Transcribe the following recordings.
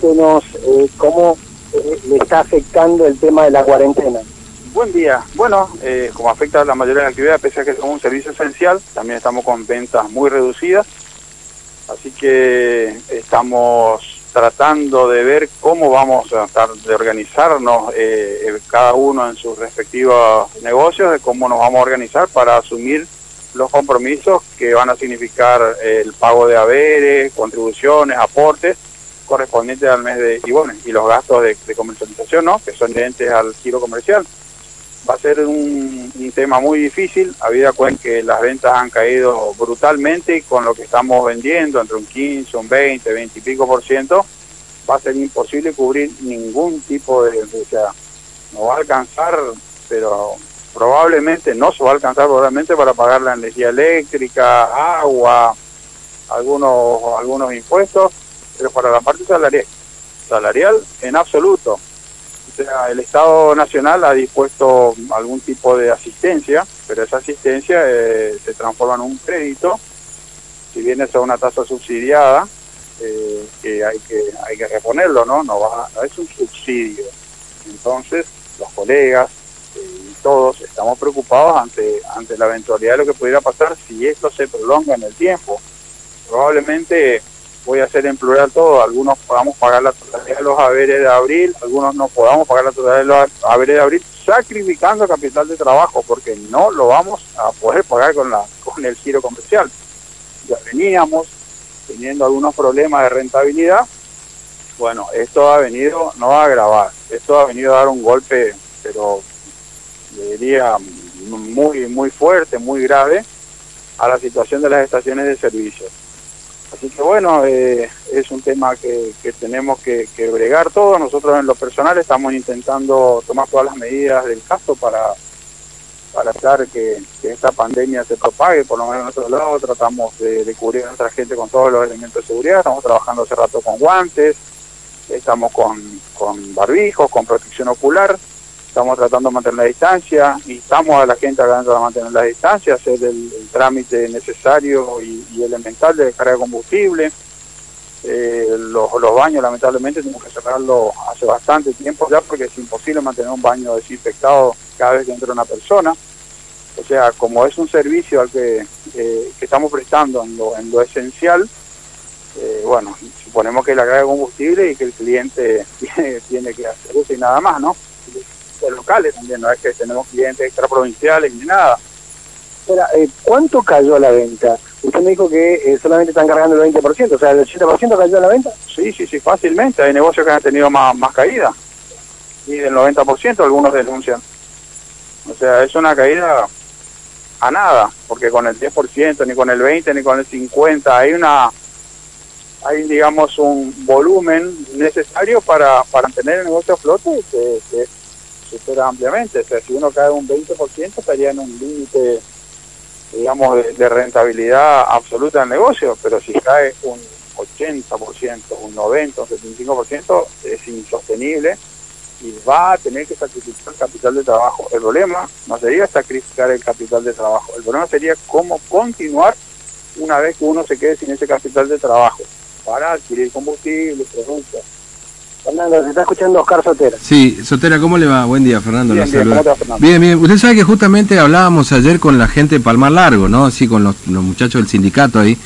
Cuéntenos eh, cómo eh, le está afectando el tema de la cuarentena. Buen día. Bueno, eh, como afecta a la mayoría de la actividad, pese a que somos un servicio esencial, también estamos con ventas muy reducidas. Así que estamos tratando de ver cómo vamos a tratar de organizarnos eh, cada uno en sus respectivos negocios, de cómo nos vamos a organizar para asumir los compromisos que van a significar el pago de haberes, contribuciones, aportes correspondientes al mes de y bueno y los gastos de, comercialización no que son inherentes al giro comercial. Va a ser un, tema muy difícil habida cuenta que las ventas han caído brutalmente y con lo que estamos vendiendo entre un 15 un 20 20 y pico por ciento. Va a ser imposible cubrir ningún tipo de, o sea no va a alcanzar pero probablemente no se va a alcanzar probablemente para pagar la energía eléctrica agua algunos algunos impuestos pero para la parte salarial, salarial en absoluto. O sea, el Estado Nacional ha dispuesto algún tipo de asistencia, pero esa asistencia eh, se transforma en un crédito, si bien es una tasa subsidiada, eh, que hay que hay que reponerlo, ¿no? No va, es un subsidio. Entonces, los colegas eh, y todos estamos preocupados ante ante la eventualidad de lo que pudiera pasar si esto se prolonga en el tiempo. Probablemente voy a hacer en plural todo, algunos podamos pagar la totalidad de los haberes de abril, algunos no podamos pagar la totalidad de los haberes de abril, sacrificando capital de trabajo, porque no lo vamos a poder pagar con, la, con el giro comercial. Ya veníamos teniendo algunos problemas de rentabilidad, bueno, esto ha venido no a agravar, esto ha venido a dar un golpe, pero diría muy, muy fuerte, muy grave, a la situación de las estaciones de servicio Así que bueno, eh, es un tema que, tenemos que, bregar todos. Nosotros en lo personal estamos intentando tomar todas las medidas del caso para, para hacer que, esta pandemia se propague, por lo menos en nuestro lado. Tratamos de, cubrir a nuestra gente con todos los elementos de seguridad. Estamos trabajando hace rato con guantes, estamos con barbijos, con protección ocular estamos tratando de mantener la distancia, instamos a la gente a mantener la distancia, hacer el, trámite necesario y, elemental de descarga de combustible. Eh, los, baños lamentablemente tenemos que cerrarlo hace bastante tiempo ya porque es imposible mantener un baño desinfectado cada vez que entra una persona. O sea, como es un servicio al que, eh, estamos prestando en lo, en lo esencial, eh, bueno, suponemos que la carga de combustible y que el cliente tiene, tiene que hacer eso y nada más, ¿no? Locales también, no es que tenemos clientes extraprovinciales ni nada. Eh, ¿cuánto cayó la venta? Usted me dijo que eh, solamente están cargando el 20%, o sea, ¿el 80% cayó la venta? Sí, sí, sí, fácilmente. Hay negocios que han tenido más, más caída. Y del 90% algunos denuncian. O sea, es una caída a nada, porque con el 10%, ni con el 20%, ni con el 50%, hay una hay digamos un volumen necesario para, para mantener el negocio a flote que, que supera ampliamente. O sea, si uno cae un 20%, estaría en un límite, digamos, de, rentabilidad absoluta del negocio, pero si cae un 80%, un 90%, un 75%, es insostenible y va a tener que sacrificar capital de trabajo. El problema no sería sacrificar el capital de trabajo, el problema sería cómo continuar una vez que uno se quede sin ese capital de trabajo para adquirir combustible, productos Fernando, se está escuchando Oscar Sotera. Sí, Sotera, ¿cómo le va? Buen día, Fernando. Bien, bien, Fernando? bien, bien. Usted sabe que justamente hablábamos ayer con la gente de Palmar Largo, ¿no? Sí, con los, muchachos del sindicato ahí.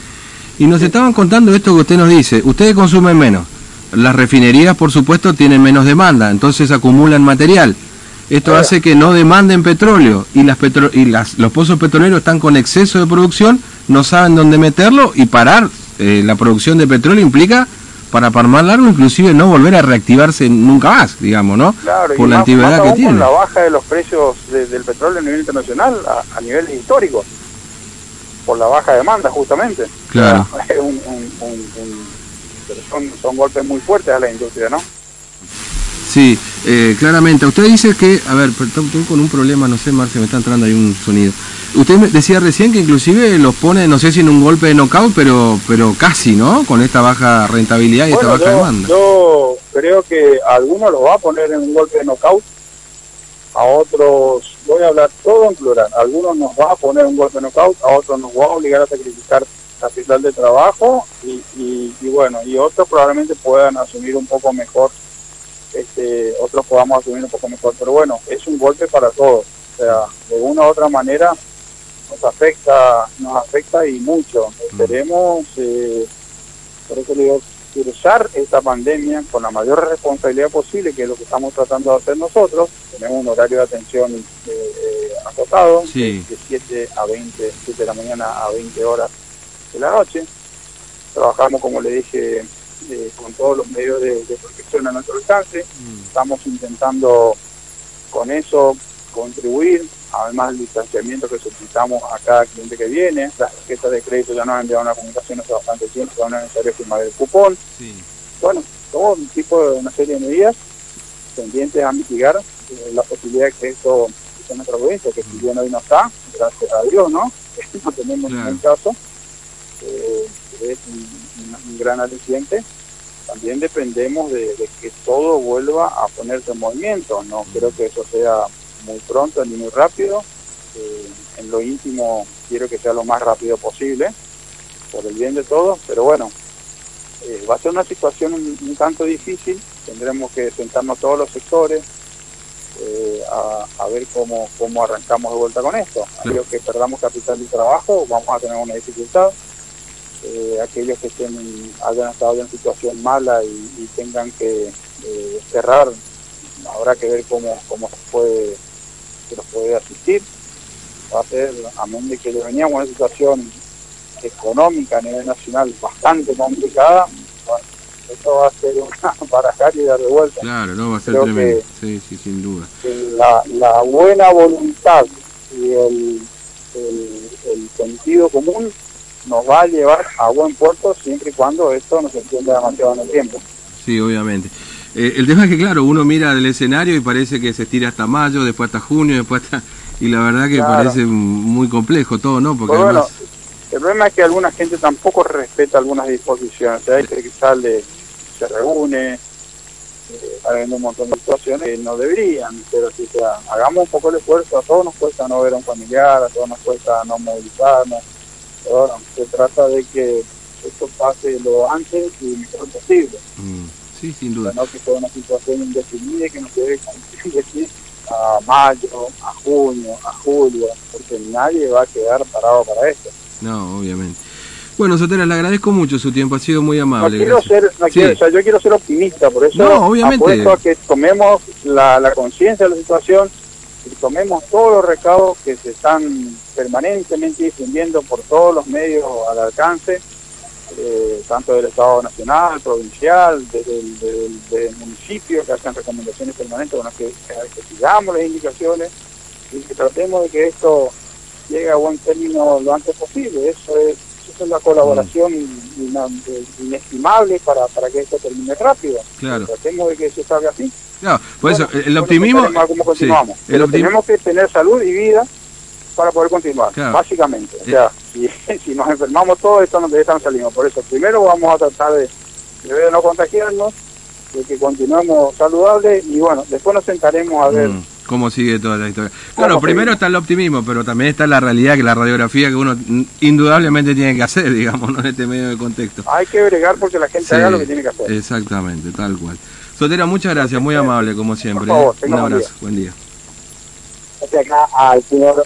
Y nos estaban contando esto que usted nos dice. Ustedes consumen menos. Las refinerías, por supuesto, tienen menos demanda, entonces acumulan material. Esto hace que no demanden petróleo y, las y las, los pozos petroleros están con exceso de producción, no saben dónde meterlo y parar eh, la producción de petróleo implica para Palmar Largo inclusive no volver a reactivarse nunca más, digamos, ¿no? Claro, Por la antigüedad que tiene. la baja de los precios del petróleo a nivel internacional, a, nivel histórico, por la baja demanda justamente. Claro. son, son golpes muy fuertes a la industria, ¿no? Sí, eh, claramente. Usted dice que, a ver, estoy con un problema, no sé, Marcia, me está entrando ahí un sonido. Usted decía recién que inclusive los pone, no sé si en un golpe de knockout, pero pero casi, ¿no? Con esta baja rentabilidad y esta baja demanda. Yo creo que a algunos los va a poner en un golpe de knockout, a otros, voy a hablar todo en plural, a algunos nos va a poner un golpe de knockout, a otros nos va a obligar a sacrificar capital de trabajo y, y, y bueno, y otros probablemente puedan asumir un poco mejor, este, otros podamos asumir un poco mejor, pero bueno, es un golpe para todos, o sea, de una u otra manera nos afecta, nos afecta y mucho. Esperemos, eh, por eso le digo, cruzar esta pandemia con la mayor responsabilidad posible, que es lo que estamos tratando de hacer nosotros. Tenemos un horario de atención eh, eh, acotado, Sí. de 7 a 20, 7 de la mañana a 20 horas de la noche. Trabajamos, como le dije, eh, con todos los medios de, de protección a nuestro alcance. Estamos intentando con eso contribuir, además del distanciamiento que solicitamos a cada cliente que viene. Las tarjetas de crédito ya nos han enviado una comunicación hace bastante tiempo, que no es necesario firmar el cupón. Sí. Bueno, todo un tipo de una serie de medidas tendientes a mitigar eh, la posibilidad de que esto en nuestra provincia, que si bien hoy no está, gracias a Dios, ¿no? no tenemos Claro. ningún caso, eh, que es un, un- un gran aliciente. También dependemos de, de que todo vuelva a ponerse en movimiento. No creo que eso sea muy pronto ni muy rápido. Eh, en lo íntimo quiero que sea lo más rápido posible, por el bien de todos, pero bueno, eh, va a ser una situación un, un tanto difícil, tendremos que sentarnos todos los sectores eh, a, a ver cómo, cómo arrancamos de vuelta con esto. Aquellos que perdamos capital de trabajo vamos a tener una dificultad, Eh, aquellos que estén, hayan estado en situación mala y, y tengan que cerrar, habrá que ver cómo, cómo se puede, se los puede asistir. Va a ser, a menos de que ya veníamos en una situación económica a nivel nacional bastante complicada, bueno, esto va a ser una barajar y dar de vuelta. Claro, no, va a ser Creo tremendo. que- Sí, sí, sin duda. La, la buena voluntad y el, el, el sentido común nos va a llevar a buen puerto siempre y cuando esto no se extienda demasiado en el tiempo. Sí, obviamente. Eh, el tema es que, claro, uno mira el escenario y parece que se estira hasta mayo, después hasta junio, después hasta... Y la verdad que Claro. parece muy complejo todo, ¿no? Porque Pero bueno, además... el problema es que alguna gente tampoco respeta algunas disposiciones. O sea, hay gente que sale, se reúne, eh, ver un montón de situaciones que no deberían ser así. O sea, hagamos un poco el esfuerzo. A todos nos cuesta no ver a un familiar, a todos nos cuesta no movilizarnos. Pero bueno, se trata de que esto pase lo antes y mejor sí, sin duda. no que sea una situación indefinida que nos debe aquí a mayo, a junio, a julio, porque nadie va a quedar parado para esto. No, obviamente. Bueno, Sotera, le agradezco mucho su tiempo, ha sido muy No amable. quiero gracias. ser, no Sí. quiero- o sea, yo quiero ser optimista, por eso No, obviamente. a que tomemos la, la conciencia de la situación y tomemos todos los recados que se están permanentemente difundiendo por todos los medios al alcance, eh, tanto del Estado Nacional, provincial, desde el, del- del municipio, que hacen recomendaciones permanentes, bueno, que, que sigamos las indicaciones y que tratemos de que esto llegue a buen término lo antes posible. Eso es, eso es la colaboración ina- inestimable para, para que esto termine rápido. Claro. Tratemos de que eso salga así. Claro, por eso, el optimismo... cómo sí, continuamos. el optim- tenemos que tener salud y vida para poder continuar, Claro. básicamente. O Eh. Si, si nos enfermamos todos, esto no, de esta no salimos. Por eso, primero vamos a tratar de, de no contagiarnos, de que continuemos saludables y bueno, después nos sentaremos a ver. Mm, ¿Cómo sigue toda la historia? Claro, ¿Cómo primero sigue? está el optimismo, pero también está la realidad, que la radiografía que uno indudablemente tiene que hacer, digamos, ¿no? en este medio de contexto. Hay que bregar porque la gente Sí, haga lo que tiene que hacer. Exactamente, tal cual. Sotera, muchas gracias, muy amable como siempre. favor, ¿eh? Un buen abrazo, buen día. Hacia acá al señor